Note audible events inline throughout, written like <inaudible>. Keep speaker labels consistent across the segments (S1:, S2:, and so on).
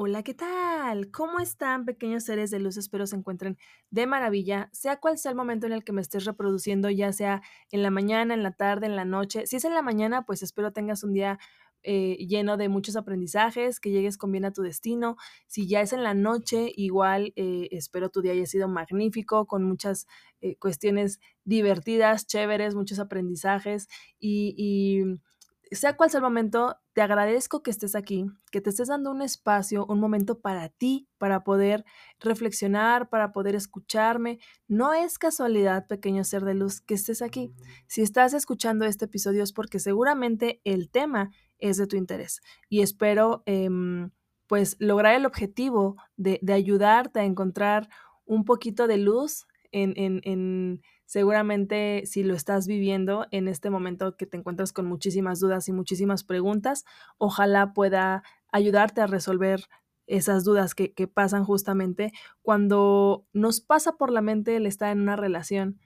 S1: Hola, ¿qué tal? ¿Cómo están pequeños seres de luz? Espero se encuentren de maravilla, sea cual sea el momento en el que me estés reproduciendo, ya sea en la mañana, en la tarde, en la noche. Si es en la mañana, pues espero tengas un día eh, lleno de muchos aprendizajes, que llegues con bien a tu destino. Si ya es en la noche, igual eh, espero tu día haya sido magnífico, con muchas eh, cuestiones divertidas, chéveres, muchos aprendizajes y, y sea cual sea el momento, te agradezco que estés aquí, que te estés dando un espacio, un momento para ti, para poder reflexionar, para poder escucharme. No es casualidad, pequeño ser de luz, que estés aquí. Si estás escuchando este episodio es porque seguramente el tema es de tu interés y espero em, pues lograr el objetivo de, de, ayudarte a encontrar un poquito de luz en, en, en seguramente si lo estás viviendo en este momento que te encuentras con muchísimas dudas y muchísimas preguntas, ojalá pueda ayudarte a resolver esas dudas que, que, pasan justamente cuando nos pasa por la mente el estar en una relación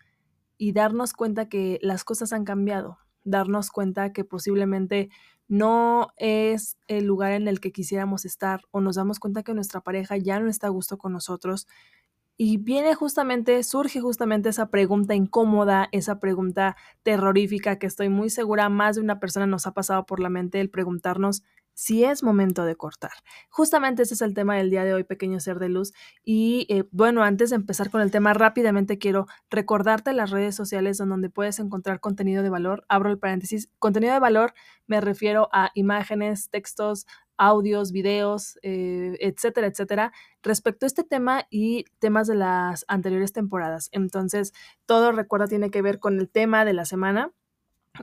S1: y darnos cuenta que las cosas han cambiado, darnos cuenta que posiblemente no es el lugar en el que quisiéramos estar o nos damos cuenta que nuestra pareja ya no está a gusto con nosotros, y viene justamente, surge justamente esa pregunta incómoda, esa pregunta terrorífica que estoy muy segura más de una persona nos ha pasado por la mente el preguntarnos si es momento de cortar. Justamente ese es el tema del día de hoy, pequeño ser de luz. Y eh, bueno, antes de empezar con el tema, rápidamente quiero recordarte las redes sociales donde puedes encontrar contenido de valor. Abro el paréntesis. Contenido de valor me refiero a imágenes, textos, audios, videos, eh, etcétera, etcétera, respecto a este tema y temas de las anteriores temporadas. Entonces, todo recuerda tiene que ver con el tema de la semana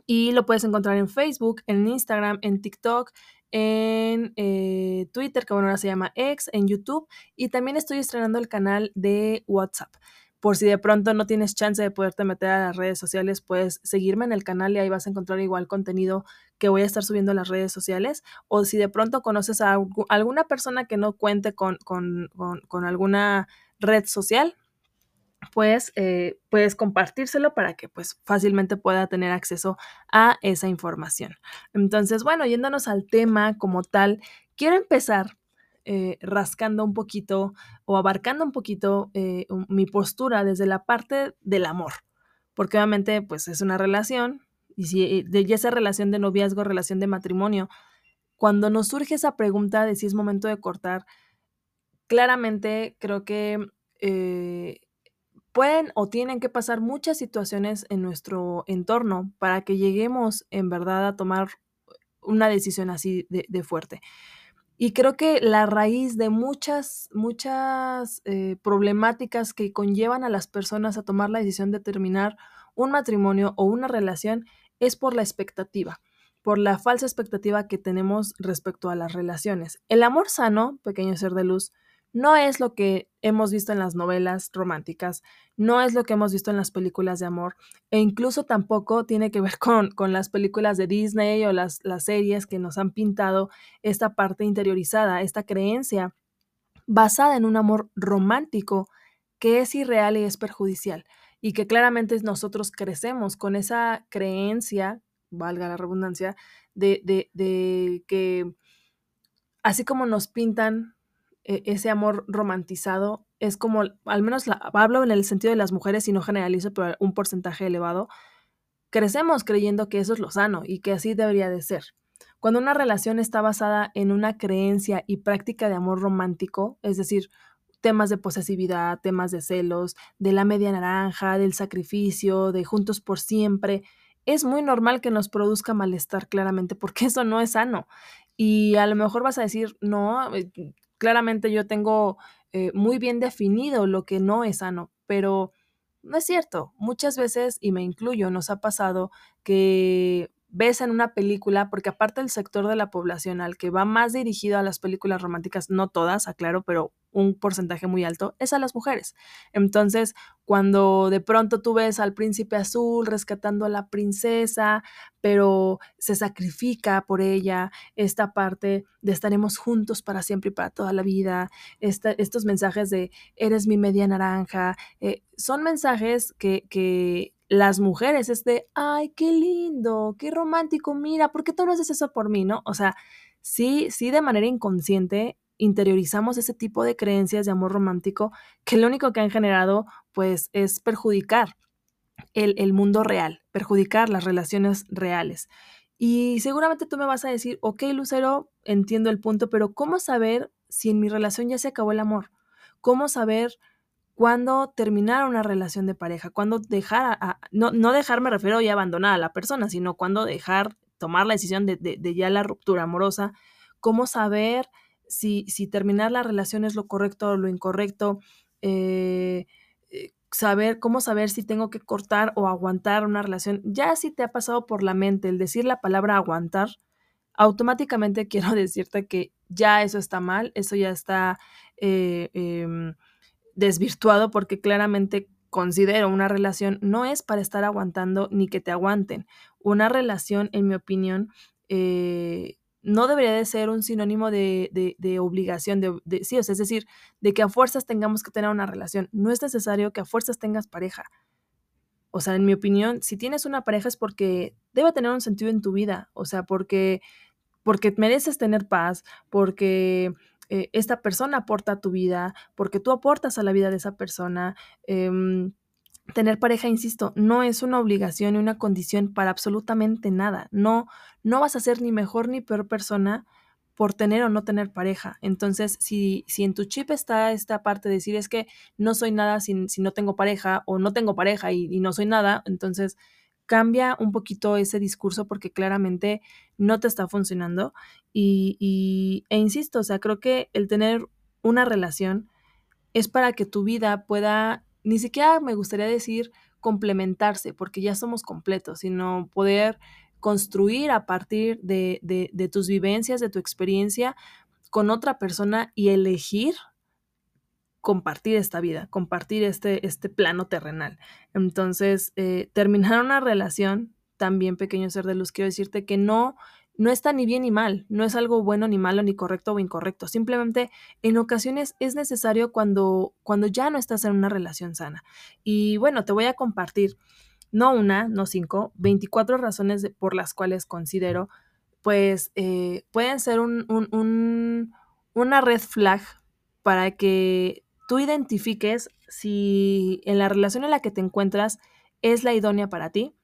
S1: y lo puedes encontrar en Facebook, en Instagram, en TikTok, en eh, Twitter, que bueno, ahora se llama X, en YouTube y también estoy estrenando el canal de WhatsApp. Por si de pronto no tienes chance de poderte meter a las redes sociales, puedes seguirme en el canal y ahí vas a encontrar igual contenido que voy a estar subiendo a las redes sociales. O si de pronto conoces a alguna persona que no cuente con, con, con, alguna red social, pues eh, puedes compartírselo para que pues fácilmente pueda tener acceso a esa información. Entonces, bueno, yéndonos al tema como tal, quiero empezar eh, rascando un poquito o abarcando un poquito eh, mi postura desde la parte del amor, porque obviamente pues es una relación y si de esa relación de noviazgo, relación de matrimonio, cuando nos surge esa pregunta de si es momento de cortar, claramente creo que eh, pueden o tienen que pasar muchas situaciones en nuestro entorno para que lleguemos en verdad a tomar una decisión así de fuerte. Y creo que la raíz de muchas, muchas eh, problemáticas que conllevan a las personas a tomar la decisión de terminar un matrimonio o una relación es por la expectativa, por la falsa expectativa que tenemos respecto a las relaciones. El amor sano, pequeño ser de luz, no es lo que hemos visto en las novelas románticas, no es lo que hemos visto en las películas de amor, e incluso tampoco tiene que ver <laughs> con, con las películas de Disney o las, las series que nos han pintado esta parte interiorizada, esta creencia basada en un amor romántico que es irreal y es perjudicial, y que claramente nosotros crecemos con esa creencia, valga la redundancia, de, de, de que así como nos pintan ese amor romantizado es como, al menos la, hablo en el sentido de las mujeres y no generalizo, pero un porcentaje elevado, crecemos creyendo que eso es lo sano y que así debería de ser. Cuando una relación está basada en una creencia y práctica de amor romántico, es decir, temas de posesividad, temas de celos, de la media naranja, del sacrificio, de juntos por siempre, es muy normal que nos produzca malestar claramente porque eso no es sano. Y a lo mejor vas a decir, no, eh, claramente yo tengo eh, muy bien definido lo que no es sano, pero no es cierto. Muchas veces, y me incluyo, nos ha pasado que ves en una película, porque aparte del sector de la población al que va más dirigido a las películas románticas, no todas, aclaro, pero un porcentaje muy alto, es a las mujeres. Entonces, cuando de pronto tú ves al príncipe azul rescatando a la princesa, pero se sacrifica por ella, esta parte de estaremos juntos para siempre y para toda la vida, estos mensajes de eres mi media naranja, eh, son mensajes que las mujeres es de, ay, qué lindo, qué romántico, mira, ¿por qué tú no haces eso por mí, no? O sea, sí, sí, de manera inconsciente interiorizamos ese tipo de creencias de amor romántico que lo único que han generado, pues, es perjudicar el, el mundo real, perjudicar las relaciones reales. Y seguramente tú me vas a decir, ok, Lucero, entiendo el punto, pero ¿cómo saber si en mi relación ya se acabó el amor? ¿Cómo saber cuando terminar una relación de pareja, cuando dejar, no, no dejar me refiero ya abandonar a la persona, sino cuando dejar, tomar la decisión de, de, ya la ruptura amorosa, cómo saber si, si, terminar la relación es lo correcto o lo incorrecto, eh, eh, saber, cómo saber si tengo que cortar o aguantar una relación, ya si te ha pasado por la mente el decir la palabra aguantar, automáticamente <laughs> quiero decirte que ya eso está mal, eso ya está... Eh, em, desvirtuado porque claramente considero una relación no es para estar aguantando ni que te aguanten. Una relación, en mi opinión, eh, no debería de ser un sinónimo de, de, obligación, de, sí, o sea, es decir, de que a fuerzas tengamos que tener una relación. No es necesario que a fuerzas tengas pareja. O sea, en mi opinión, si tienes una pareja es porque debe tener un sentido en tu vida, o sea, porque, porque mereces tener paz, porque eh, esta persona aporta a tu vida, porque tú aportas a la vida de esa persona. Em, tener pareja, insisto, no es una obligación ni una condición para absolutamente nada. No, no vas a ser ni mejor ni peor persona por tener o no tener pareja. Entonces, si, si en tu chip está esta parte de decir es que no soy nada si, si no tengo pareja o no tengo pareja y, y no soy nada, entonces cambia un poquito ese discurso porque claramente no te está funcionando. Y, e insisto, o sea, creo que el tener una relación es para que tu vida pueda, ni siquiera me gustaría decir complementarse, porque ya somos completos, sino poder construir a partir de, de, de tus vivencias, de tu experiencia con otra persona y elegir compartir esta vida, compartir este, este plano terrenal. Entonces, eh, terminar una relación, también pequeño ser de luz, quiero decirte que no, no está ni bien ni mal, no es algo bueno ni malo, ni correcto o incorrecto. Simplemente en ocasiones es necesario cuando, cuando ya no estás en una relación sana. Y bueno, te voy a compartir, no una, no cinco, 24 razones por las cuales considero, pues eh, pueden ser un, un, una red flag para que tú identifiques si en la relación en la que te encuentras es la idónea para ti,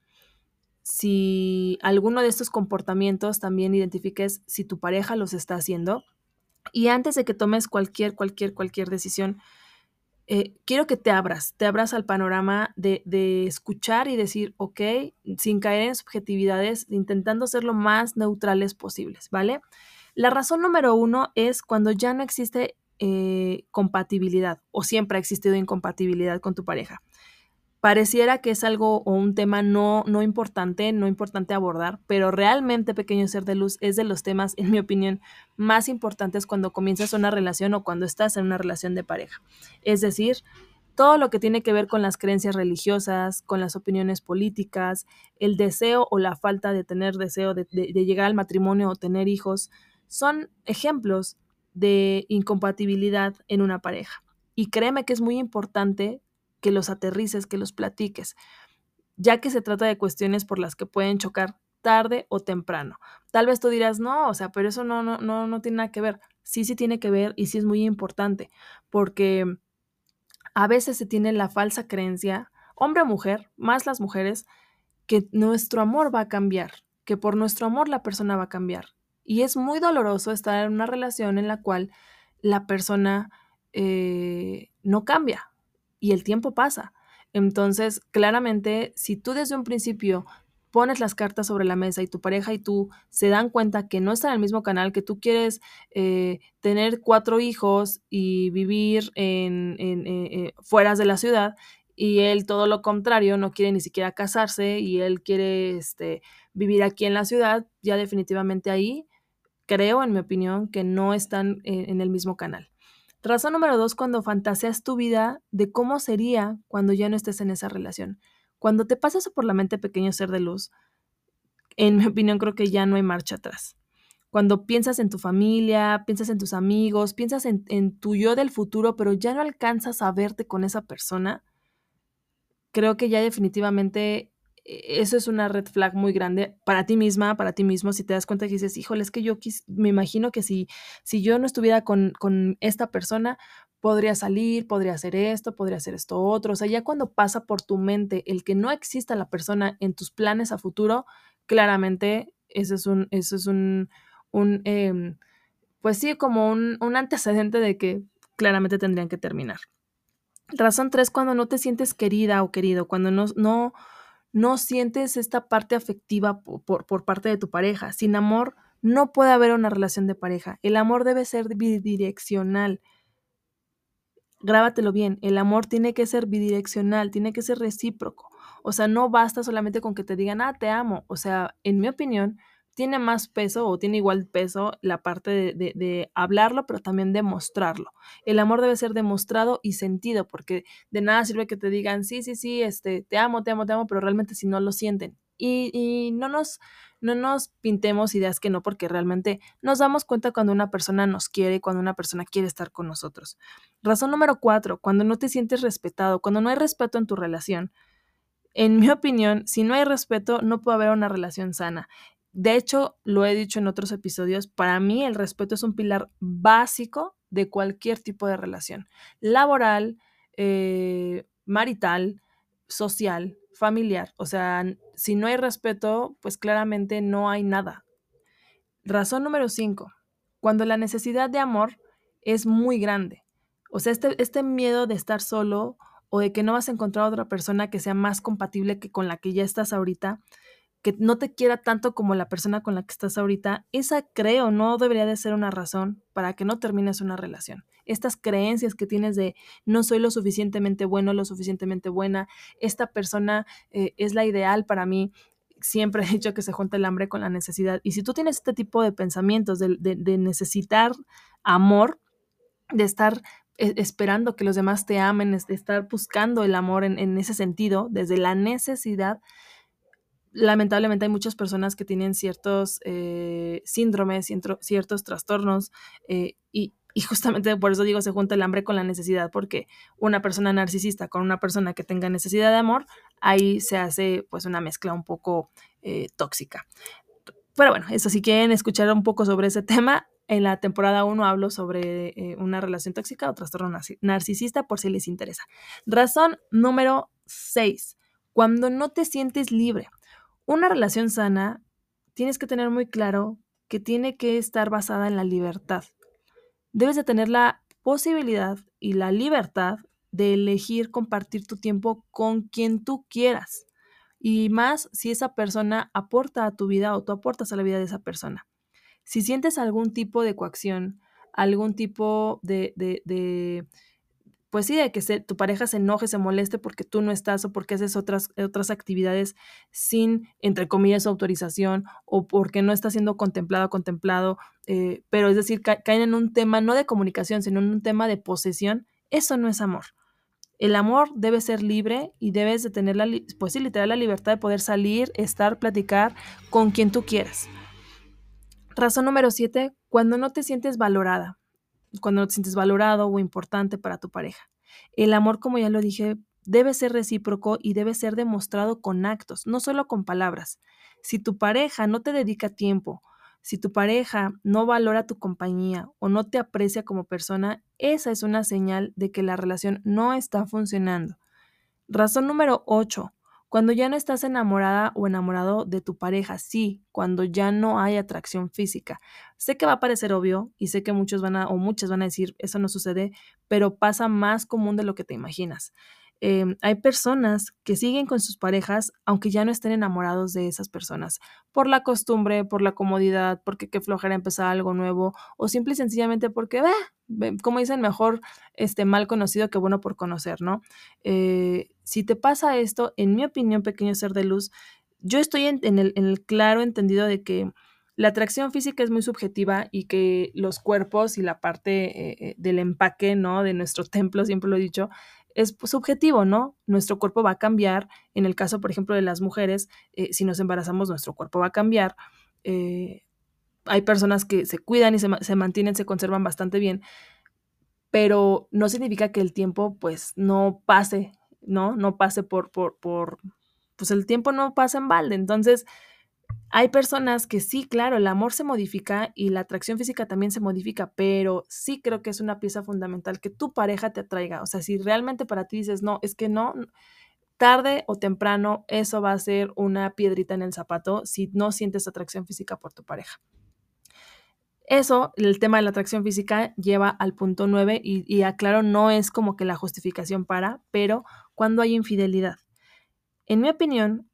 S1: si alguno de estos comportamientos también identifiques si tu pareja los está haciendo. Y antes de que tomes cualquier, cualquier, cualquier decisión, eh, quiero que te abras, te abras al panorama de, de, escuchar y decir, ok, sin caer en subjetividades, intentando ser lo más neutrales posibles, ¿vale? La razón número uno es cuando ya no existe eh, compatibilidad o siempre ha existido incompatibilidad con tu pareja. Pareciera que es algo o un tema no, no importante, no importante abordar, pero realmente Pequeño Ser de Luz es de los temas, en mi opinión, más importantes cuando comienzas una relación o cuando estás en una relación de pareja. Es decir, todo lo que tiene que ver con las creencias religiosas, con las opiniones políticas, el deseo o la falta de tener deseo de, de llegar al matrimonio o tener hijos, son ejemplos de incompatibilidad en una pareja. Y créeme que es muy importante que los aterrices, que los platiques, ya que se trata de cuestiones por las que pueden chocar tarde o temprano. Tal vez tú dirás, no, o sea, pero eso no, no, no, no tiene nada que ver. Sí, sí tiene que ver y sí es muy importante, porque a veces se tiene la falsa creencia, hombre o mujer, más las mujeres, que nuestro amor va a cambiar, que por nuestro amor la persona va a cambiar. Y es muy doloroso estar en una relación en la cual la persona eh, no cambia y el tiempo pasa. Entonces, claramente, si tú desde un principio pones las cartas sobre la mesa y tu pareja y tú se dan cuenta que no están en el mismo canal, que tú quieres eh, tener cuatro hijos y vivir en, en eh, fuera de la ciudad y él todo lo contrario, no quiere ni siquiera casarse y él quiere este, vivir aquí en la ciudad, ya definitivamente ahí creo, en mi opinión, que no están eh, en el mismo canal. Razón número dos, cuando fantaseas tu vida de cómo sería cuando ya no estés en esa relación. Cuando te pasa eso por la mente, pequeño ser de luz, en mi <laughs> opinión creo que ya no hay marcha atrás. Cuando piensas en tu familia, piensas en tus amigos, piensas en, tu yo del futuro, pero ya no alcanzas a verte con esa persona, creo que ya definitivamente eso es una red flag muy grande para ti misma, para ti mismo, si te das cuenta que dices, híjole, es que yo me imagino que si, si yo no estuviera con, con esta persona, podría salir, podría hacer esto, podría hacer esto otro. O sea, ya cuando pasa por tu mente el que no exista la persona en tus planes a futuro, claramente eso es un, eso es un, un em, pues sí, como un, un antecedente de que claramente tendrían que terminar. Razón tres, cuando no te sientes querida o querido, cuando no, no sientes esta parte afectiva por, por, parte de tu pareja. Sin amor no puede haber una relación de pareja. El amor debe ser bidireccional. Grábatelo bien, el amor tiene que ser bidireccional, tiene que ser recíproco. O sea, no basta solamente con que te digan, ah, te amo. O sea, en mi opinión, tiene más peso o tiene igual peso la parte de, hablarlo, pero también demostrarlo. El amor debe ser demostrado y sentido, porque de nada sirve que te digan, sí, sí, sí, este, te amo, te amo, te amo, pero realmente si no lo sienten. Y, y no, nos, no nos pintemos ideas que no, porque realmente nos damos cuenta cuando una persona nos quiere, cuando una persona quiere estar con nosotros. Razón número cuatro, cuando no te sientes respetado, cuando no hay respeto en tu relación. En mi <laughs> opinión, si no hay respeto, no puede haber una relación sana. De hecho, lo he dicho en otros episodios, para mí el respeto es un pilar básico de cualquier tipo de relación, laboral, eh, marital, social, familiar. O sea, si no hay respeto, pues claramente no hay nada. Razón número cinco, cuando la necesidad de amor es muy grande. O sea, este, este miedo de estar solo o de que no vas a encontrar otra persona que sea más compatible que con la que ya estás ahorita, que no te quiera tanto como la persona con la que estás ahorita, esa creo no debería de ser una razón para que no termines una relación. Estas creencias que tienes de no soy lo suficientemente bueno, lo suficientemente buena, esta persona eh, es la ideal para mí, siempre he dicho que se junta el hambre con la necesidad. Y si tú tienes este tipo de pensamientos de, necesitar amor, de estar eh, esperando que los demás te amen, de estar buscando el amor en ese sentido, desde la necesidad, lamentablemente hay muchas personas que tienen ciertos eh, síndromes, ciertos trastornos eh, y, justamente por eso digo se junta el hambre con la necesidad, porque una persona narcisista con una persona que tenga necesidad de amor, ahí se hace pues una mezcla un poco eh, tóxica. Pero bueno, eso si quieren escuchar un poco sobre ese tema, en la temporada 1 hablo sobre una relación tóxica o trastorno narcisista por si les interesa. Razón número 6. Cuando no te sientes libre. Una relación sana, tienes que tener muy claro que tiene que estar basada en la libertad. Debes de tener la posibilidad y la libertad de elegir compartir tu tiempo con quien tú quieras. Y más si esa persona aporta a tu vida o tú aportas a la vida de esa persona. Si sientes algún tipo de coacción, algún tipo de, de, pues sí, de que tu pareja se enoje, se moleste porque tú no estás o porque haces otras, otras actividades sin, entre comillas, autorización o porque no está siendo contemplado, contemplado, eh, pero es decir, caen en un tema no de comunicación, sino en un tema de posesión, eso no es amor. El amor debe ser libre y debes de tener la, pues sí, literal, la libertad de poder salir, estar, platicar con quien tú quieras. Razón número siete, cuando no te sientes valorada cuando no te sientes valorado o importante para tu pareja. El amor, como ya lo dije, debe ser recíproco y debe ser demostrado con actos, no solo con palabras. Si tu pareja no te dedica tiempo, si tu pareja no valora tu compañía o no te aprecia como persona, esa es una señal de que la relación no está funcionando. Razón número 8. Cuando ya no estás enamorada o enamorado de tu pareja, sí, cuando ya no hay atracción física. Sé que va a parecer obvio y sé que muchos van a o muchas van a decir, eso no sucede, pero pasa más común de lo que te imaginas. Em, hay personas que siguen con sus parejas aunque ya no estén enamorados de esas personas, por la costumbre, por la comodidad, porque qué flojera empezar algo nuevo o simple y sencillamente porque, como dicen, mejor este, mal conocido que bueno por conocer, ¿no? Eh, si te pasa esto, en mi opinión, pequeño ser de luz, yo estoy en, el, claro entendido de que la atracción física es muy subjetiva y que los cuerpos y la parte eh, del empaque, ¿no? De nuestro <laughs> templo, siempre lo he dicho, es subjetivo, ¿no? Nuestro cuerpo va a cambiar. En el caso, por ejemplo, de las mujeres, eh, si nos embarazamos, nuestro cuerpo va a cambiar. Eh, hay personas que se cuidan y se, se, mantienen, se conservan bastante bien, pero no significa que el tiempo, pues, no pase, ¿no? No pase por, por, por, pues el tiempo no pasa en balde. Entonces, hay personas que sí, claro, el amor se modifica y la atracción física también se modifica, pero sí creo que es una pieza fundamental que tu pareja te atraiga. O sea, si realmente para ti dices, no, es que no, tarde o temprano eso va a ser una piedrita en el zapato si no sientes atracción física por tu pareja. Eso, el tema de la atracción física lleva al punto 9 y, y aclaro, no es como que la justificación para, pero cuando hay infidelidad. En mi opinión,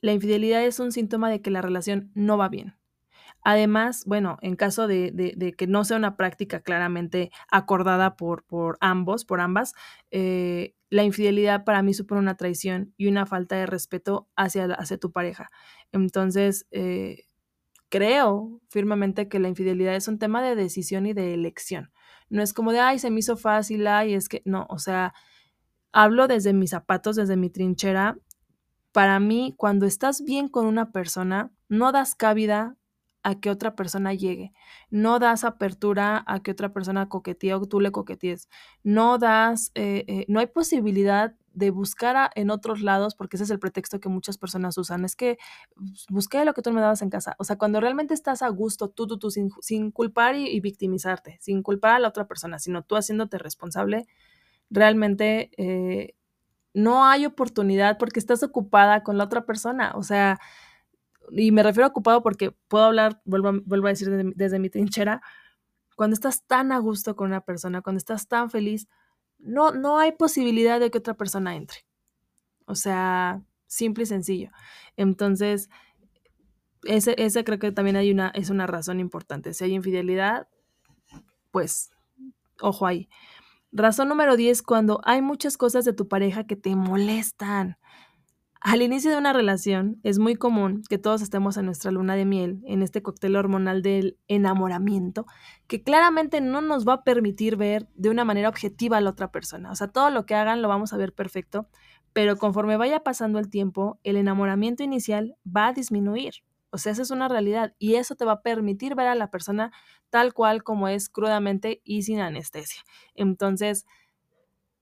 S1: la infidelidad es un síntoma de que la relación no va bien. Además, bueno, en caso de, que no sea una práctica claramente acordada por, ambos, por ambas, eh, la infidelidad para mí supone una traición y una falta de respeto hacia, hacia tu pareja. Entonces, eh, creo firmemente que la infidelidad es un tema de decisión y de elección. No es como de, ay, se me hizo fácil, ay, es que no, o sea, hablo desde mis zapatos, desde mi trinchera para mí, cuando estás bien con una persona, no das cabida a que otra persona llegue, no das apertura a que otra persona coquetee o tú le coquetees, no das, eh, eh, no hay posibilidad de buscar a, en otros lados, porque ese es el pretexto que muchas personas usan, es que busqué lo que tú me dabas en casa, o sea, cuando realmente estás a gusto, tú, tú, tú, sin, sin culpar y, y, victimizarte, sin culpar a la otra persona, sino tú haciéndote responsable, realmente... Eh, no hay oportunidad porque estás ocupada con la otra persona. O sea, y me refiero a ocupado porque puedo hablar, vuelvo, vuelvo a decir desde, desde, mi trinchera, cuando estás tan a gusto con una persona, cuando estás tan feliz, no, no hay posibilidad de que otra persona entre. O sea, simple y sencillo. Entonces, ese, ese creo que también hay una, es una razón importante. Si hay infidelidad, pues, ojo ahí. Razón número 10, cuando hay muchas cosas de tu pareja que te molestan. Al inicio de una relación es muy común que todos estemos en nuestra luna de miel, en este cóctel hormonal del enamoramiento, que claramente no nos va a permitir ver de una manera objetiva a la otra persona. O sea, todo lo que hagan lo vamos a ver perfecto, pero conforme vaya pasando el tiempo, el enamoramiento inicial va a disminuir. O sea, esa es una realidad y eso te va a permitir ver a la persona tal cual como es crudamente y sin anestesia. Entonces,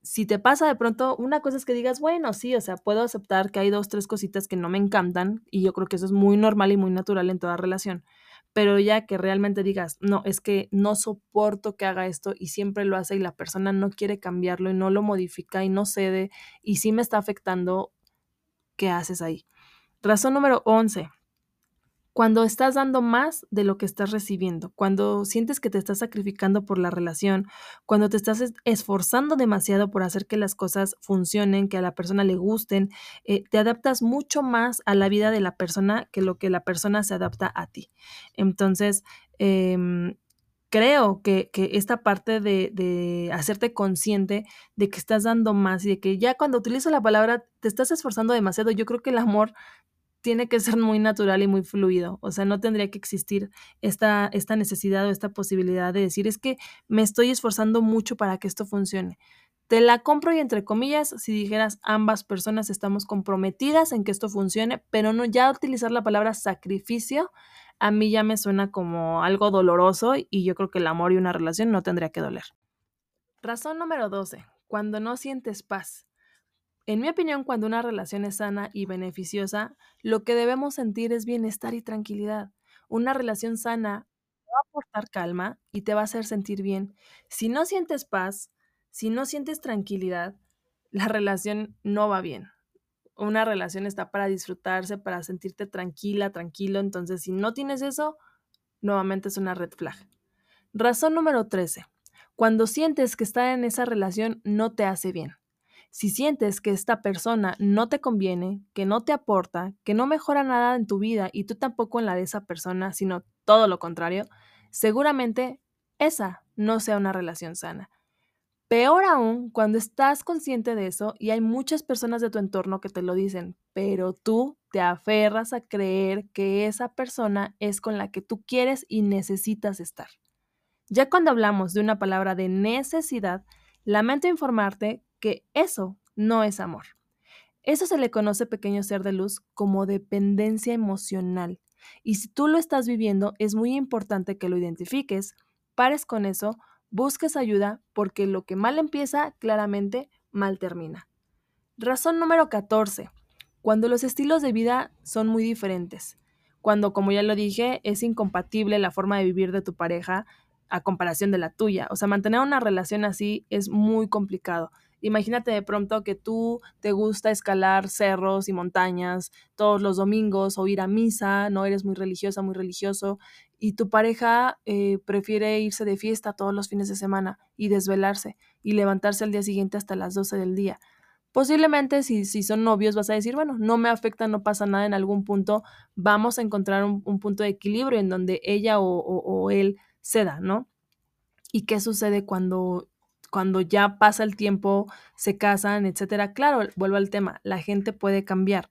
S1: si te pasa de pronto, una cosa es que digas, bueno, sí, o sea, puedo aceptar que hay dos, tres cositas que no me encantan y yo creo que eso es muy normal y muy natural en toda relación, pero ya que realmente digas, no, es que no soporto que haga esto y siempre lo hace y la persona no quiere cambiarlo y no lo modifica y no cede y sí me está afectando, ¿qué haces ahí? Razón número 11 cuando estás dando más de lo que estás recibiendo, cuando sientes que te estás sacrificando por la relación, cuando te estás esforzando demasiado por hacer que las cosas funcionen, que a la persona le gusten, eh, te adaptas mucho más a la vida de la persona que lo que la persona se adapta a ti. Entonces, eh, creo que, que, esta parte de, de, hacerte consciente de que estás dando más y de que ya cuando utilizo la palabra te estás esforzando demasiado, yo creo que el amor tiene que ser muy natural y muy fluido. O sea, no tendría que existir esta, esta necesidad o esta posibilidad de decir, es que me estoy esforzando mucho para que esto funcione. Te la compro y entre comillas, si dijeras ambas personas estamos comprometidas en que esto funcione, pero no ya utilizar la palabra sacrificio, a mí ya me suena como algo doloroso y yo creo que el amor y una relación no tendría que doler. Razón número 12. Cuando no sientes paz. En mi opinión, cuando una relación es sana y beneficiosa, lo que debemos sentir es bienestar y tranquilidad. Una relación sana va a aportar calma y te va a hacer sentir bien. Si no sientes paz, si no sientes tranquilidad, la relación no va bien. Una relación está para disfrutarse, para sentirte tranquila, tranquilo. Entonces, si no tienes eso, nuevamente es una red flag. Razón número 13. Cuando sientes que estar en esa relación no te hace bien. Si sientes que esta persona no te conviene, que no te aporta, que no mejora nada en tu vida y tú tampoco en la de esa persona, sino todo lo contrario, seguramente esa no sea una relación sana. Peor aún cuando estás consciente de eso y hay muchas personas de tu entorno que te lo dicen, pero tú te aferras a creer que esa persona es con la que tú quieres y necesitas estar. Ya cuando hablamos de una palabra de necesidad, lamento informarte eso no es amor. Eso se le conoce, pequeño ser de luz, como dependencia emocional. Y si tú lo estás viviendo, es muy importante que lo identifiques, pares con eso, busques ayuda, porque lo que mal empieza, claramente mal termina. Razón número 14. Cuando los estilos de vida son muy diferentes. Cuando, como ya lo dije, es incompatible la forma de vivir de tu pareja a comparación de la tuya. O sea, mantener una relación así es muy complicado. Imagínate de pronto que tú te gusta escalar cerros y montañas todos los domingos o ir a misa, no eres muy religiosa, muy religioso, y tu pareja eh, prefiere irse de fiesta todos los fines de semana y desvelarse y levantarse al día siguiente hasta las 12 del día. Posiblemente si, si son novios vas a decir, bueno, no me afecta, no pasa nada, en algún punto vamos a encontrar un, punto de equilibrio en donde ella o, o él ceda, ¿no? ¿Y qué sucede cuando cuando ya pasa el tiempo, se casan, etcétera. Claro, vuelvo al tema, la gente puede cambiar,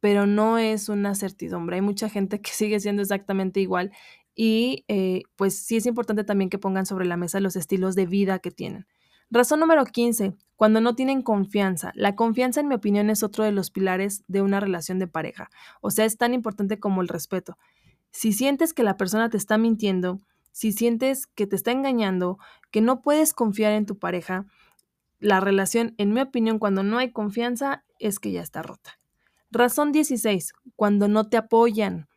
S1: pero no es una certidumbre. Hay mucha gente <laughs> que sigue siendo exactamente igual y eh, pues sí es importante también que pongan sobre la mesa los estilos de vida que tienen. Razón número 15, cuando no tienen confianza. La confianza, en mi opinión, es otro de los pilares de una relación de pareja. O sea, es tan importante como el respeto. Si sientes que la persona te está mintiendo, si sientes que te está engañando, que no puedes confiar en tu pareja, la relación, en mi opinión, cuando no hay confianza, es que ya está rota. Razón 16. Cuando no te apoyan.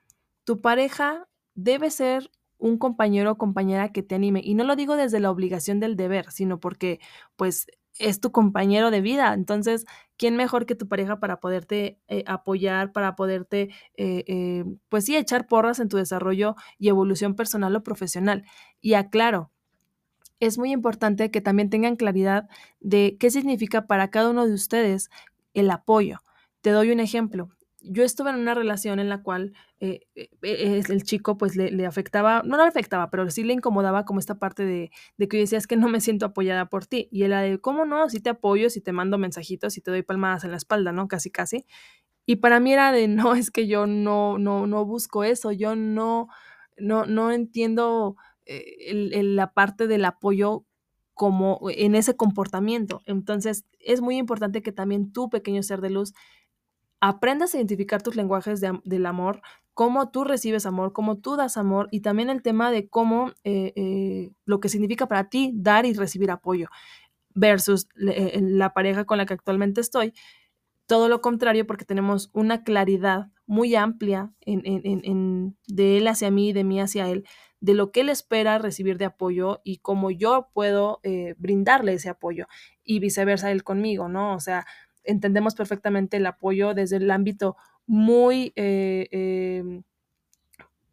S1: Tu pareja debe ser un compañero o compañera que te anime. Y no lo digo desde la obligación del deber, sino porque, pues, es tu compañero de vida. Entonces, ¿quién mejor que tu pareja para poderte eh, apoyar, para poderte, eh, eh, pues sí, echar porras en tu desarrollo y evolución personal o profesional? Y aclaro, es muy importante que también tengan claridad de qué significa para cada uno de ustedes el apoyo. Te doy un ejemplo yo estuve en una relación en la cual eh, eh, eh, el chico pues le, afectaba, no le afectaba, pero sí le incomodaba como esta parte de, que yo decía, es que no me siento apoyada por ti. Y él era de, ¿cómo no? Si te apoyo, si te mando mensajitos, si te doy palmadas en la espalda, ¿no? Casi, casi. Y para mí era de, <laughs> no, es que yo no, no, no busco eso, yo no, no, no entiendo la parte del apoyo como en ese comportamiento. Entonces, es muy importante que también tú, pequeño ser de luz, aprendas a identificar tus lenguajes del amor, cómo tú recibes amor, cómo tú das amor y también el tema de cómo eh, eh, lo que significa para ti dar y recibir apoyo versus eh, la pareja con la que actualmente estoy. Todo lo contrario porque tenemos una claridad muy amplia en, de él hacia mí, de mí hacia él, de lo que él espera recibir de apoyo y cómo yo puedo brindarle ese apoyo y viceversa él conmigo, ¿no? O sea, entendemos perfectamente el apoyo desde el ámbito muy, eh, em,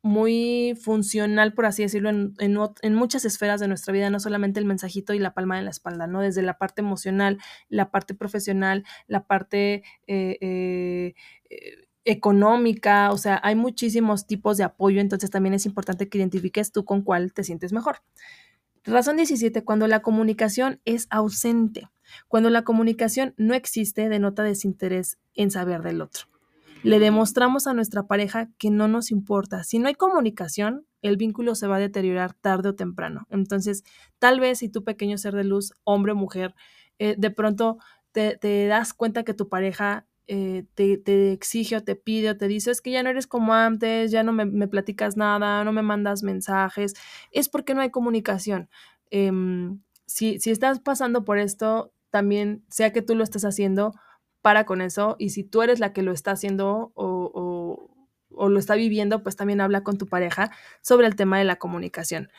S1: muy funcional, por así decirlo, en, muchas esferas de nuestra vida, no solamente el mensajito y la palma en la espalda, ¿no? Desde la parte emocional, la parte profesional, la parte eh, eh, económica, o sea, hay muchísimos tipos de apoyo, entonces también es importante que identifiques tú con cuál te sientes mejor. Razón 17, cuando la comunicación es ausente. Cuando la comunicación no existe, denota desinterés en saber del otro. Le demostramos a nuestra pareja que no nos importa. Si no hay comunicación, el vínculo se va a deteriorar tarde o temprano. Entonces, tal vez si tu pequeño ser de luz, hombre o mujer, eh, de pronto te, das cuenta que tu pareja eh, te, exige o te pide o te dice, es que ya no eres como antes, ya no me, platicas nada, no me mandas mensajes, es porque no hay comunicación. Em, si, estás pasando por esto, también sea que tú lo estés haciendo, para con eso y si tú eres la que lo está haciendo o, o lo está viviendo, pues también habla con tu pareja sobre el tema de la comunicación.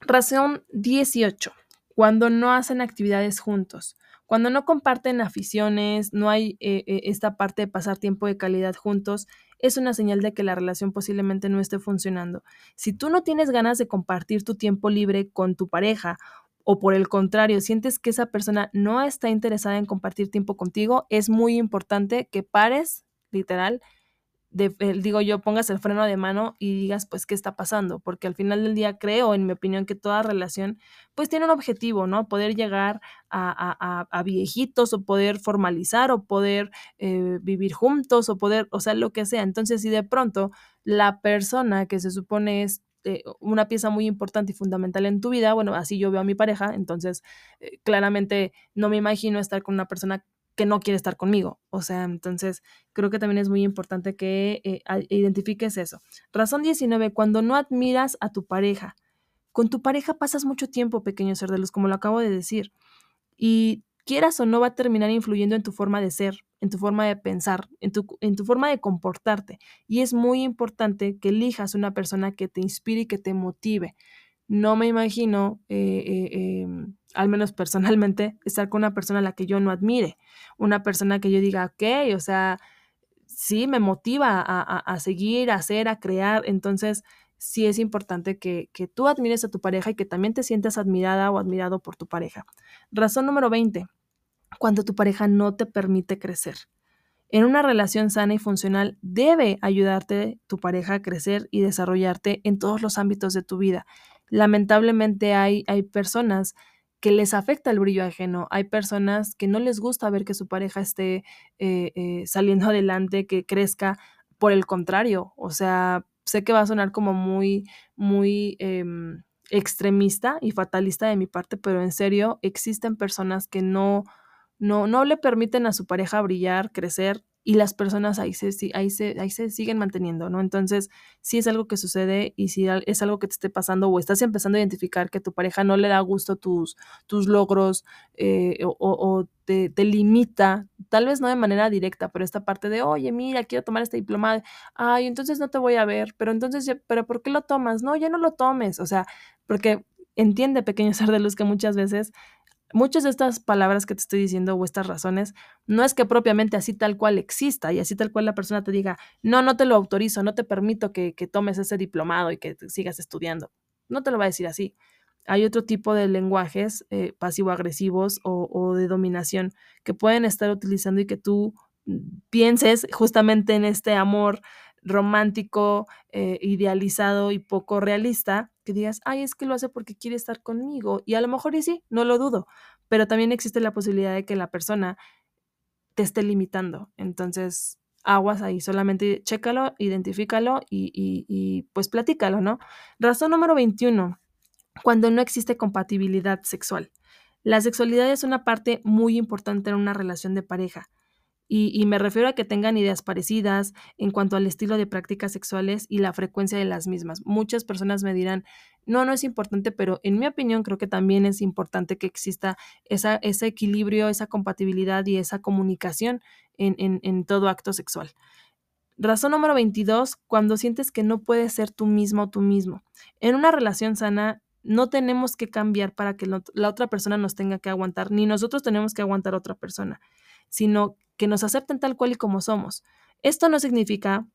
S1: Razón 18. Cuando no hacen actividades juntos. Cuando no comparten aficiones, no hay eh, eh, esta parte de pasar tiempo de calidad juntos, es una señal de que la relación posiblemente no esté funcionando. Si tú no tienes ganas de compartir tu tiempo libre con tu pareja o por el contrario, sientes que esa persona no está interesada en compartir tiempo contigo, es muy importante que pares, literal, digo yo, pongas el freno de mano y digas, pues, ¿qué está pasando? Porque al final del día creo, en mi opinión, que toda relación, pues, tiene un objetivo, ¿no? Poder llegar a, viejitos o poder formalizar o poder eh, vivir juntos o poder, o sea, lo que sea. Entonces, si de pronto la persona que se supone es eh, una pieza muy importante y fundamental en tu vida, bueno, así yo veo a mi pareja, entonces eh, claramente no me imagino estar con una persona que no quiere estar conmigo. O sea, entonces creo que también es muy importante que eh, identifiques eso. Razón 19, cuando no admiras a tu pareja. Con tu pareja pasas mucho tiempo, pequeño ser de luz, como lo acabo de decir. Y quieras o no, va a terminar influyendo en tu forma de ser, en tu forma de pensar, en tu, forma de comportarte. Y es muy importante que elijas una persona que te inspire y que te motive. No me imagino, eh, eh, em, al menos personalmente, <laughs> estar con una persona a la que yo no admire, una persona que yo diga, ok, o sea, sí, me motiva a, seguir, a hacer, a crear. Entonces, sí es importante que, tú admires a tu pareja y que también te sientas admirada o admirado por tu pareja. Razón número 20 cuando tu pareja no te permite crecer. En una relación sana y funcional debe ayudarte tu pareja a crecer y desarrollarte en todos los ámbitos de tu vida. Lamentablemente hay, hay personas que les afecta el brillo ajeno, hay personas que no les gusta ver que su pareja esté eh, eh, saliendo <laughs> adelante, que crezca, por el contrario, o sea, sé que va a sonar como muy, muy... Em, extremista y fatalista de mi parte, pero en serio, existen personas que no, no, no le permiten a su pareja brillar, crecer y las personas ahí se, ahí, se, ahí se siguen manteniendo, ¿no? Entonces, si es algo que sucede y si es algo que te esté pasando o estás empezando a identificar que tu pareja no le da gusto tus, tus logros eh, o, te, te, limita, tal vez no de manera directa, pero esta parte de, oye, mira, quiero tomar este diploma, ay, entonces no te voy a ver, pero entonces, pero ¿por qué lo tomas? No, ya no lo tomes, o sea, porque entiende, pequeño ser de luz, que muchas veces Muchas de estas palabras que te estoy diciendo o estas razones no es que propiamente así tal cual exista y así tal cual la persona te diga, no, no te lo autorizo, no te permito que, tomes ese diplomado y que sigas estudiando. No te lo va a decir así. Hay otro tipo de lenguajes eh, pasivo-agresivos o, de dominación que pueden estar utilizando y que tú mm, pienses justamente en este amor romántico, eh, idealizado y poco realista, que digas, ay, es que lo hace porque quiere estar conmigo. Y a lo mejor y sí, no lo dudo, pero también existe la posibilidad de que la persona te esté limitando. Entonces, aguas ahí, solamente chécalo, identifícalo y, y, pues platícalo, ¿no? Razón número 21, cuando no existe compatibilidad sexual. La sexualidad es una parte muy importante en una relación de pareja. Y, me refiero a que tengan ideas parecidas en cuanto al estilo de prácticas sexuales y la frecuencia de las mismas. Muchas personas me dirán, no, no es importante, pero en mi opinión creo que también es importante que exista esa, ese equilibrio, esa compatibilidad y esa comunicación en, en, todo acto sexual. Razón número 22, cuando sientes que no puedes ser tú mismo o tú mismo. En una relación sana, no tenemos que cambiar para que la otra persona nos tenga que aguantar, ni nosotros tenemos que aguantar a otra persona, sino que nos acepten tal cual y como somos. Esto no significa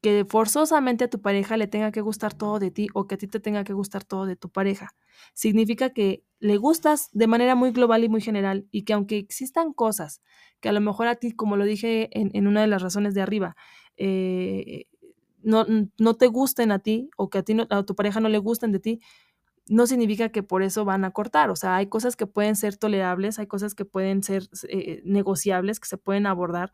S1: que forzosamente a tu pareja le tenga que gustar todo de ti o que a ti te tenga que gustar todo de tu pareja. Significa que le gustas de manera muy global y muy general y que aunque existan cosas que a lo mejor a ti, como lo dije en, una de las razones de arriba, eh, no, no, te gusten a ti o que a, ti a tu pareja no le gusten de ti, no significa que por eso van a cortar. O sea, hay cosas que pueden ser tolerables, hay cosas que pueden ser eh, negociables, que se pueden abordar,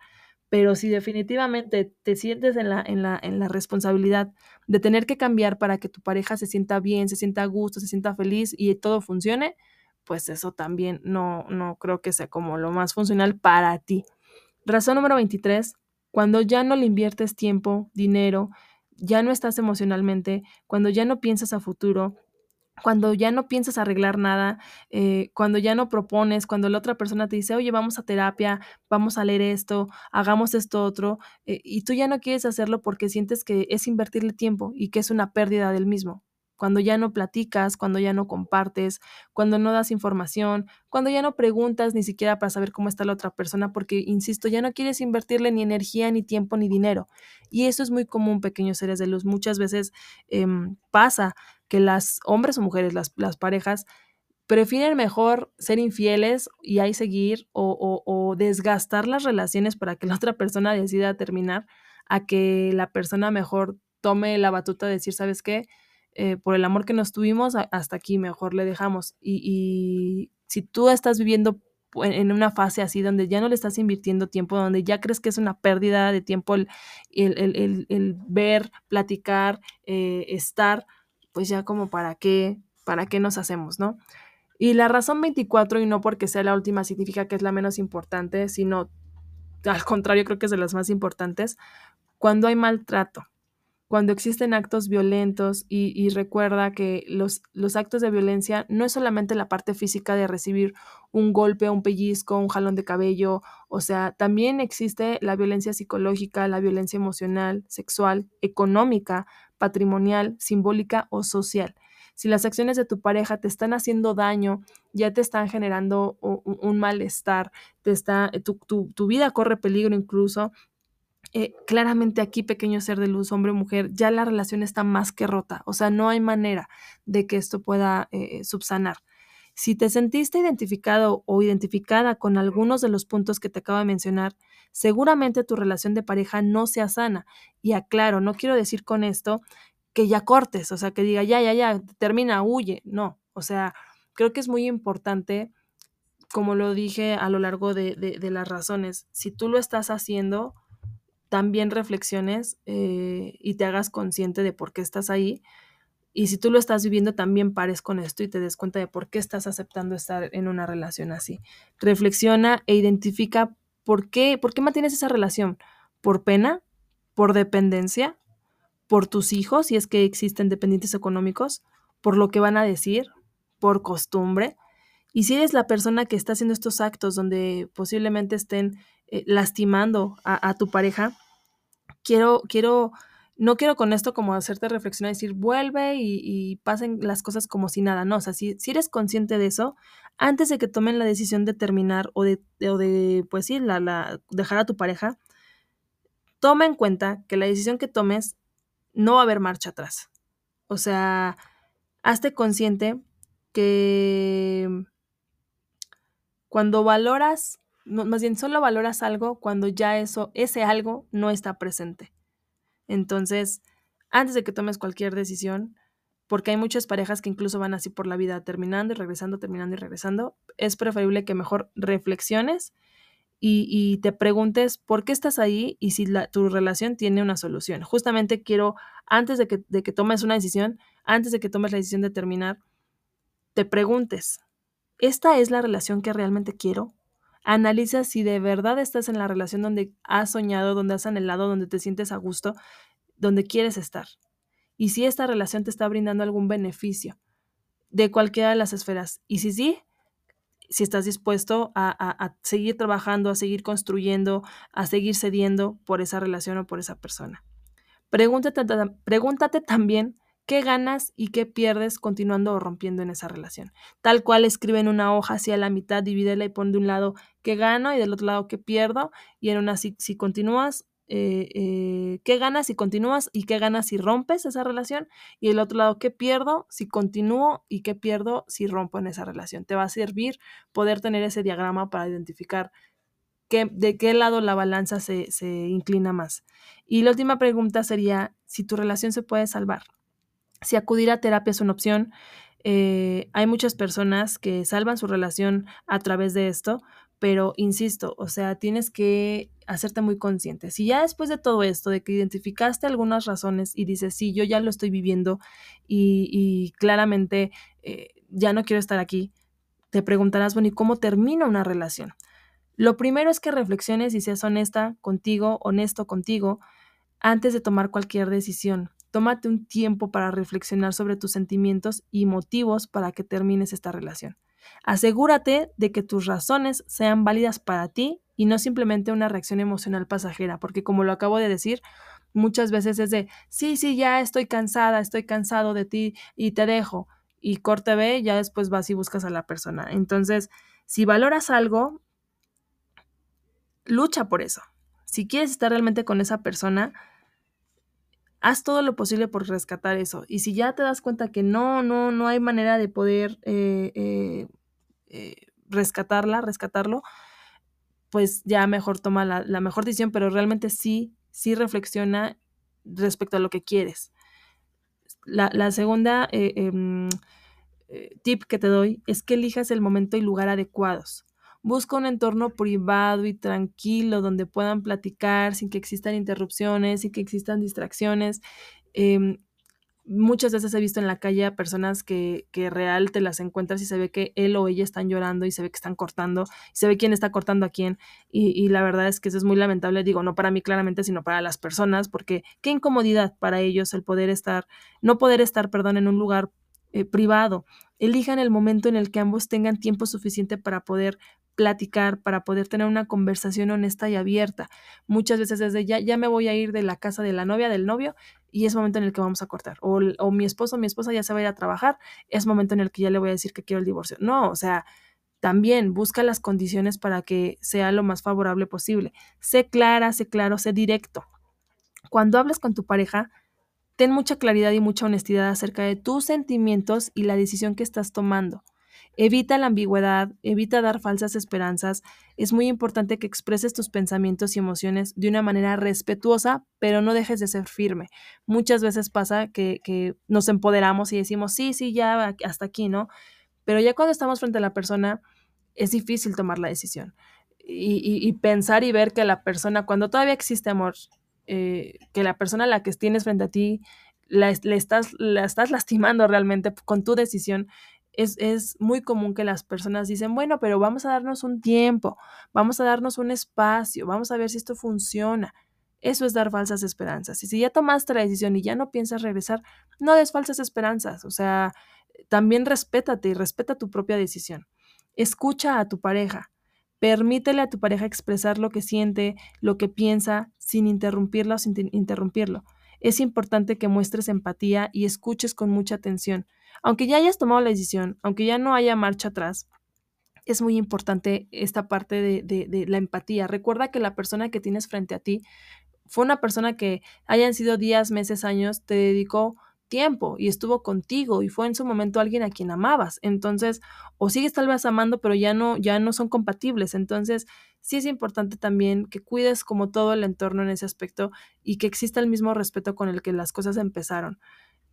S1: pero si definitivamente te sientes en la, en, la, en la responsabilidad de tener que cambiar para que tu pareja se sienta bien, se sienta a gusto, se sienta feliz y todo funcione, pues eso también no, no creo que sea como lo más funcional para ti. Razón número 23, cuando ya no le inviertes tiempo, dinero, ya no estás emocionalmente, cuando ya no piensas a futuro, cuando ya no piensas arreglar nada, eh, cuando ya no propones, cuando la otra persona te dice, oye, vamos a terapia, vamos a leer esto, hagamos esto otro, eh, y tú ya no quieres hacerlo porque sientes que es invertirle tiempo y que es una pérdida del mismo. Cuando ya no platicas, cuando ya no compartes, cuando no das información, cuando ya no preguntas ni siquiera para saber cómo está la otra persona, porque, insisto, ya no quieres invertirle ni energía, ni tiempo, ni dinero. Y eso es muy común, pequeños seres de luz. Muchas veces em, pasa que las hombres o mujeres, las, las parejas, prefieren mejor ser infieles y ahí seguir o, o, desgastar las relaciones para que la otra persona decida terminar a que la persona mejor tome la batuta de decir, ¿sabes qué? Eh, por el amor que nos tuvimos, hasta aquí mejor le dejamos. Y, y si tú estás viviendo en una fase así donde ya no le estás invirtiendo tiempo, donde ya crees que es una pérdida de tiempo el, el, el, el ver, platicar, eh, estar, pues ya como para qué, para qué nos hacemos, ¿no? Y la razón 24, y no porque sea la última, significa que es la menos importante, sino al contrario, creo que es de las más importantes, cuando hay maltrato cuando existen actos violentos y, recuerda que los, los, actos de violencia no es solamente la parte física de recibir un golpe, un pellizco, un jalón de cabello, o sea, también existe la violencia psicológica, la violencia emocional, sexual, económica, patrimonial, simbólica o social. Si las acciones de tu pareja te están haciendo daño, ya te están generando un, malestar, te está, tu, tu vida corre peligro incluso, eh, claramente aquí, pequeño ser de luz, hombre o mujer, ya la relación está más que rota. O sea, no hay manera de que esto pueda eh, subsanar. Si te sentiste identificado o identificada con algunos de los puntos que te acabo de mencionar, seguramente tu relación de pareja no sea sana. Y aclaro, no quiero decir con esto que ya cortes, o sea, que diga, ya, ya, ya, termina, huye. No, o sea, creo que es muy importante, como lo dije a lo largo de, las razones, si tú lo estás haciendo, también reflexiones eh, y te hagas consciente de por qué estás ahí. Y si tú lo estás viviendo, también pares con esto y te des cuenta de por qué estás aceptando estar en una relación así. Reflexiona e identifica por qué, por qué mantienes esa relación. ¿Por pena? ¿Por dependencia? ¿Por tus hijos, si es que existen dependientes económicos? ¿Por lo que van a decir? ¿Por costumbre? Y si eres la persona que está haciendo estos actos donde posiblemente estén eh, lastimando a, tu pareja, quiero, quiero, no quiero con esto como hacerte reflexionar y decir, vuelve y, pasen las cosas como si nada, no, o sea, si, eres consciente de eso, antes de que tomen la decisión de terminar o de, o de pues sí, la, la, dejar a tu pareja, toma en cuenta que la decisión que tomes no va a haber marcha atrás. O sea, hazte consciente que cuando valoras más bien solo valoras algo cuando ya eso, ese algo no está presente. Entonces, antes de que tomes cualquier decisión, porque hay muchas parejas que incluso van así por la vida, terminando y regresando, terminando y regresando, es preferible que mejor reflexiones y, te preguntes por qué estás ahí y si tu relación tiene una solución. Justamente quiero, antes de que, de que tomes una decisión, antes de que tomes la decisión de terminar, te preguntes, ¿esta es la relación que realmente quiero? Analiza si de verdad estás en la relación donde has soñado, donde has anhelado, donde te sientes a gusto, donde quieres estar. Y si esta relación te está brindando algún beneficio de cualquiera de las esferas. Y si sí, si estás dispuesto a, seguir trabajando, a seguir construyendo, a seguir cediendo por esa relación o por esa persona. Pregúntate también qué ganas y qué pierdes continuando o rompiendo en esa relación. Tal cual escribe en una hoja hacia la mitad, divídela y pon de un lado qué gano y del otro lado qué pierdo. Y en una, si, continúas, eh, eh, qué ganas si continúas y qué ganas si rompes esa relación. Y del otro lado, qué pierdo si continúo y qué pierdo si rompo en esa relación. Te va a servir poder tener ese diagrama para identificar de qué lado la balanza se inclina más. Y la última pregunta sería si tu relación se puede salvar si acudir a terapia es una opción, eh, hay muchas personas que salvan su relación a través de esto, pero insisto, o sea, tienes que hacerte muy consciente. Si ya después de todo esto, de que identificaste algunas razones y dices, sí, yo ya lo estoy viviendo y, claramente eh, ya no quiero estar aquí, te preguntarás, bueno, ¿y cómo termina una relación? Lo primero es que reflexiones y seas honesta contigo, honesto contigo, antes de tomar cualquier decisión. Tómate un tiempo para reflexionar sobre tus sentimientos y motivos para que termines esta relación. Asegúrate de que tus razones sean válidas para ti y no simplemente una reacción emocional pasajera, porque como lo acabo de decir, muchas veces es de, sí, sí, ya estoy cansada, estoy cansado de ti y te dejo. Y corte B, ya después vas y buscas a la persona. Entonces, si valoras algo, lucha por eso. Si quieres estar realmente con esa persona, haz todo lo posible por rescatar eso. Y si ya te das cuenta que no, no, no hay manera de poder eh, eh, eh, rescatarla, rescatarlo, pues ya mejor toma la, mejor decisión, pero realmente sí, sí reflexiona respecto a lo que quieres. La, la segunda em, tip que te doy es que elijas el momento y lugar adecuados. Busca un entorno privado y tranquilo donde puedan platicar sin que existan interrupciones, sin que existan distracciones. Em, muchas veces he visto en la calle a personas que, que, real te las encuentras y se ve que él o ella están llorando y se ve que están cortando, y se ve quién está cortando a quién. Y, la verdad es que eso es muy lamentable, digo, no para mí claramente, sino para las personas, porque qué incomodidad para ellos el poder estar, no poder estar, perdón, en un lugar eh, privado. Elijan el momento en el que ambos tengan tiempo suficiente para poder platicar, para poder tener una conversación honesta y abierta. Muchas veces desde ya, ya me voy a ir de la casa de la novia, del novio, y es momento en el que vamos a cortar. O, o mi esposo mi esposa ya se va a ir a trabajar, es momento en el que ya le voy a decir que quiero el divorcio. No, o sea, también busca las condiciones para que sea lo más favorable posible. Sé clara, sé claro, sé directo. Cuando hables con tu pareja, ten mucha claridad y mucha honestidad acerca de tus sentimientos y la decisión que estás tomando. Evita la ambigüedad, evita dar falsas esperanzas. Es muy importante que expreses tus pensamientos y emociones de una manera respetuosa, pero no dejes de ser firme. Muchas veces pasa que, nos empoderamos y decimos, sí, sí, ya hasta aquí, ¿no? Pero ya cuando estamos frente a la persona, es difícil tomar la decisión. Y, pensar y ver que la persona, cuando todavía existe amor, eh, que la persona a la que tienes frente a ti estás, la estás lastimando realmente con tu decisión, es, es, muy común que las personas dicen, bueno, pero vamos a darnos un tiempo, vamos a darnos un espacio, vamos a ver si esto funciona. Eso es dar falsas esperanzas. Y si ya tomaste la decisión y ya no piensas regresar, no des falsas esperanzas. O sea, también respétate y respeta tu propia decisión. Escucha a tu pareja. Permítele a tu pareja expresar lo que siente, lo que piensa, sin interrumpirlo o sin interrumpirlo. Es importante que muestres empatía y escuches con mucha atención. Aunque ya hayas tomado la decisión, aunque ya no haya marcha atrás, es muy importante esta parte de, la empatía. Recuerda que la persona que tienes frente a ti fue una persona que hayan sido días, meses, años, te dedicó tiempo y estuvo contigo y fue en su momento alguien a quien amabas. Entonces, o sigues tal vez amando, pero ya no, ya no son compatibles. Entonces, sí es importante también que cuides como todo el entorno en ese aspecto y que exista el mismo respeto con el que las cosas empezaron.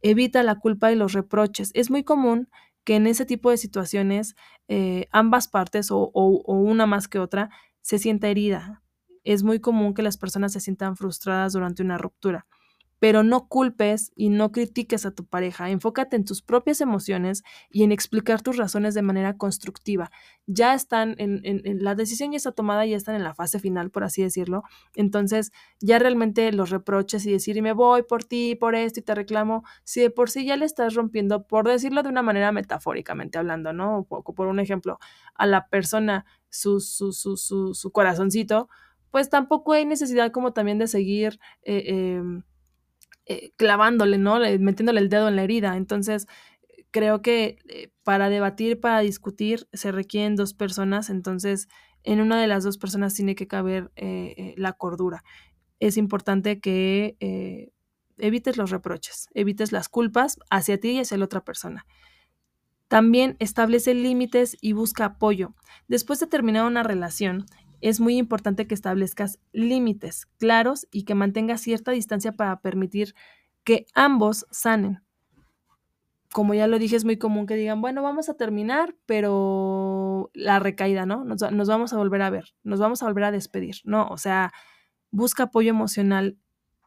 S1: Evita la culpa y los reproches. Es muy común que en ese tipo de situaciones eh, ambas partes o, o, o una más que otra se sienta herida. Es muy común que las personas se sientan frustradas durante una ruptura pero no culpes y no critiques a tu pareja. Enfócate en tus propias emociones y en explicar tus razones de manera constructiva. Ya están en, en, la decisión ya está tomada, ya están en la fase final, por así decirlo. Entonces, ya realmente los reproches y decir, me voy por ti, por esto y te reclamo, si de por sí ya le estás rompiendo, por decirlo de una manera metafóricamente hablando, ¿no? O por un ejemplo, a la persona su, su, su, su, su corazoncito, pues tampoco hay necesidad como también de seguir. Eh, eh, eh, clavándole, ¿no? Metiéndole el dedo en la herida. Entonces, creo que eh, para debatir, para discutir, se requieren dos personas. Entonces, en una de las dos personas tiene que caber eh, la cordura. Es importante que evites los reproches, evites las culpas hacia ti y hacia la otra persona. También establece límites y busca apoyo. Después de terminar una relación, es muy importante que establezcas límites claros y que mantengas cierta distancia para permitir que ambos sanen. Como ya lo dije, es muy común que digan, bueno, vamos a terminar, pero la recaída, ¿no? Nos, vamos a volver a ver, nos vamos a volver a despedir, ¿no? O sea, busca apoyo emocional,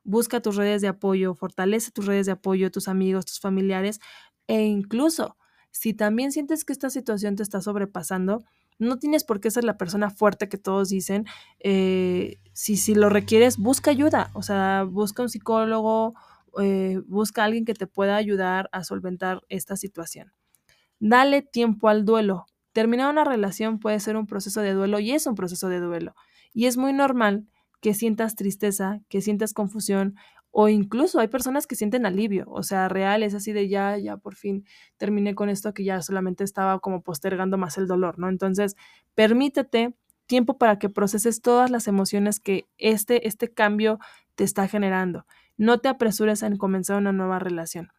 S1: busca tus redes de apoyo, fortalece tus redes de apoyo, tus amigos, tus familiares, e incluso si también sientes que esta situación te está sobrepasando, no tienes por qué ser la persona fuerte que todos dicen. Eh, si, si lo requieres, busca ayuda. O sea, busca un psicólogo, eh, busca alguien que te pueda ayudar a solventar esta situación. Dale tiempo al duelo. Terminar una relación puede ser un proceso de duelo y es un proceso de duelo. Y es muy normal que sientas tristeza, que sientas confusión o incluso hay personas que sienten alivio, o sea, real es así de ya, ya por fin terminé con esto que ya solamente estaba como postergando más el dolor, ¿no? Entonces, permítete tiempo para que proceses todas las emociones que este, este cambio te está generando. No te apresures en comenzar una nueva relación.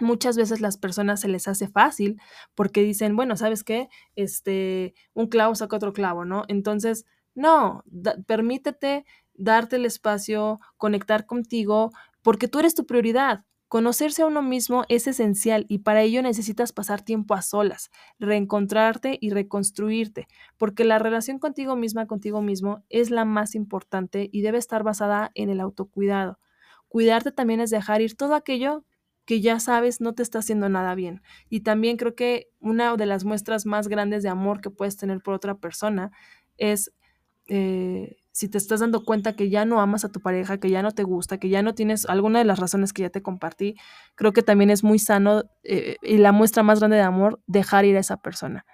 S1: Muchas veces las personas se les hace fácil porque dicen, bueno, ¿sabes qué? Este, un clavo saca otro clavo, ¿no? Entonces, no, permítete darte el espacio, conectar contigo, porque tú eres tu prioridad. Conocerse a uno mismo es esencial y para ello necesitas pasar tiempo a solas, reencontrarte y reconstruirte, porque la relación contigo misma, contigo mismo, es la más importante y debe estar basada en el autocuidado. Cuidarte también es dejar ir todo aquello que ya sabes no te está haciendo nada bien. Y también creo que una de las muestras más grandes de amor que puedes tener por otra persona es eh, si te estás dando cuenta que ya no amas a tu pareja, que ya no te gusta, que ya no tienes alguna de las razones que ya te compartí, creo que también es muy sano eh, y la muestra más grande de amor dejar ir a esa persona.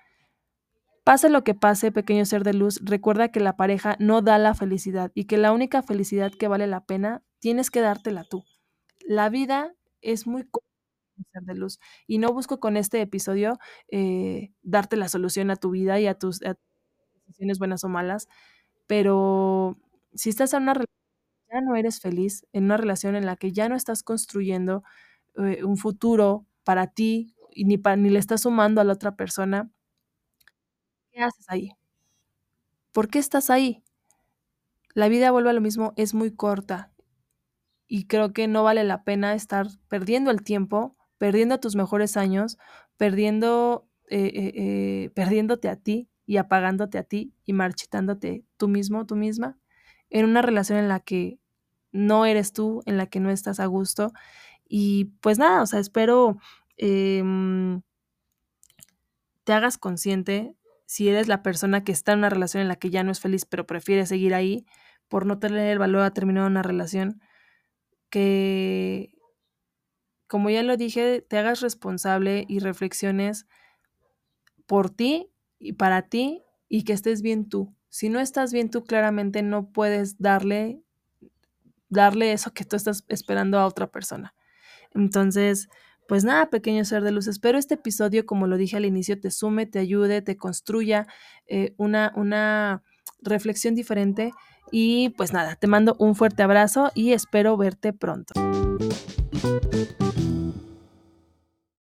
S1: Pase lo que pase, pequeño ser de luz, recuerda que la pareja no da la felicidad y que la única felicidad que vale la pena tienes que dártela tú. La vida es muy ser de luz y no busco con este episodio eh, darte la solución a tu vida y a tus, decisiones buenas o malas, pero si estás en una relación ya no eres feliz, en una relación en la que ya no estás construyendo eh, un futuro para ti y ni, ni le estás sumando a la otra persona, ¿qué haces ahí? ¿Por qué estás ahí? La vida vuelve a lo mismo, es muy corta y creo que no vale la pena estar perdiendo el tiempo, perdiendo tus mejores años, perdiendo, eh, eh, perdiéndote a ti y apagándote a ti y marchitándote tú mismo, tú misma, en una relación en la que no eres tú, en la que no estás a gusto. Y pues nada, o sea, espero eh, te hagas consciente si eres la persona que está en una relación en la que ya no es feliz, pero prefiere seguir ahí por no tener el valor a terminar una relación, que, como ya lo dije, te hagas responsable y reflexiones por ti y para ti y que estés bien tú. Si no estás bien tú, claramente no puedes darle, darle eso que tú estás esperando a otra persona. Entonces, pues nada, pequeño ser de luz, espero este episodio, como lo dije al inicio, te sume, te ayude, te construya eh, una, una reflexión diferente. Y pues nada, te mando un fuerte abrazo y espero verte pronto.